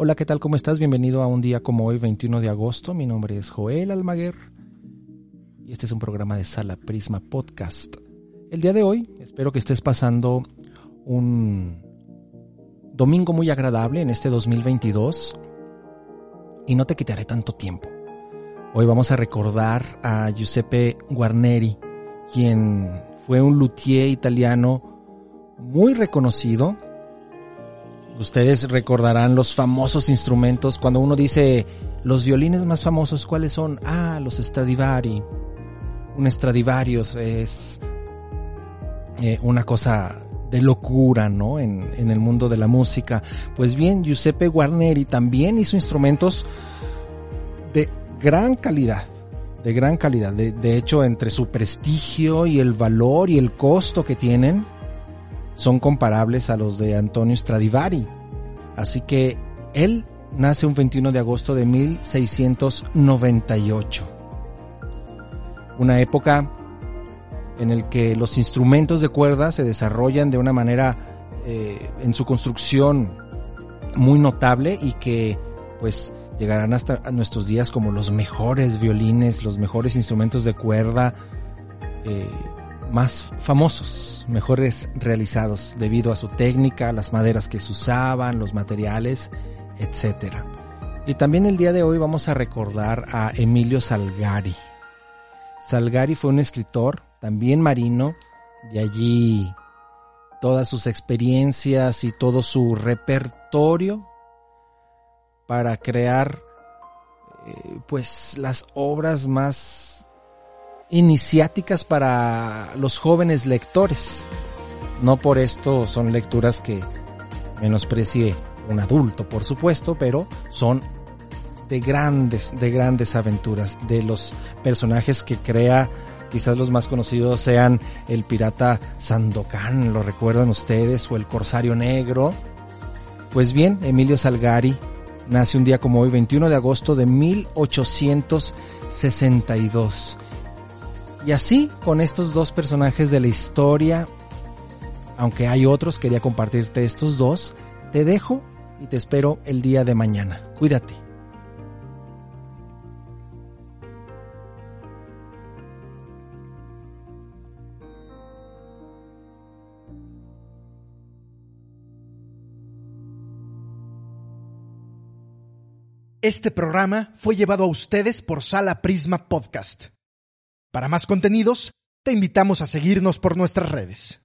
Hola, ¿qué tal? ¿Cómo estás? Bienvenido a un día como hoy, 21 de agosto. Mi nombre es Joel Almaguer y este es un programa de Sala Prisma Podcast. El día de hoy espero que estés pasando un domingo muy agradable en este 2022 y no te quitaré tanto tiempo. Hoy vamos a recordar a Giuseppe Guarneri, quien fue un luthier italiano muy reconocido Ustedes recordarán los famosos instrumentos. Cuando uno dice los violines más famosos, ¿cuáles son? Ah, los Stradivari. Un Stradivarius es eh, una cosa de locura, ¿no? En, en, el mundo de la música. Pues bien, Giuseppe Guarneri también hizo instrumentos de gran calidad. De gran calidad. De, de hecho, entre su prestigio y el valor y el costo que tienen, son comparables a los de Antonio Stradivari. Así que él nace un 21 de agosto de 1698. Una época en el que los instrumentos de cuerda se desarrollan de una manera eh, en su construcción muy notable y que pues llegarán hasta nuestros días como los mejores violines, los mejores instrumentos de cuerda, eh, más famosos, mejores realizados debido a su técnica, las maderas que se usaban, los materiales, etc. Y también el día de hoy vamos a recordar a Emilio Salgari. Salgari fue un escritor, también marino, y allí todas sus experiencias y todo su repertorio para crear eh, pues las obras más iniciáticas para los jóvenes lectores. No por esto son lecturas que menosprecie un adulto, por supuesto, pero son de grandes, de grandes aventuras, de los personajes que crea, quizás los más conocidos sean el pirata Sandokan, lo recuerdan ustedes, o el corsario negro. Pues bien, Emilio Salgari nace un día como hoy, 21 de agosto de 1862 y así, con estos dos personajes de la historia, aunque hay otros, quería compartirte estos dos, te dejo y te espero el día de mañana. Cuídate. Este programa fue llevado a ustedes por Sala Prisma Podcast. Para más contenidos, te invitamos a seguirnos por nuestras redes.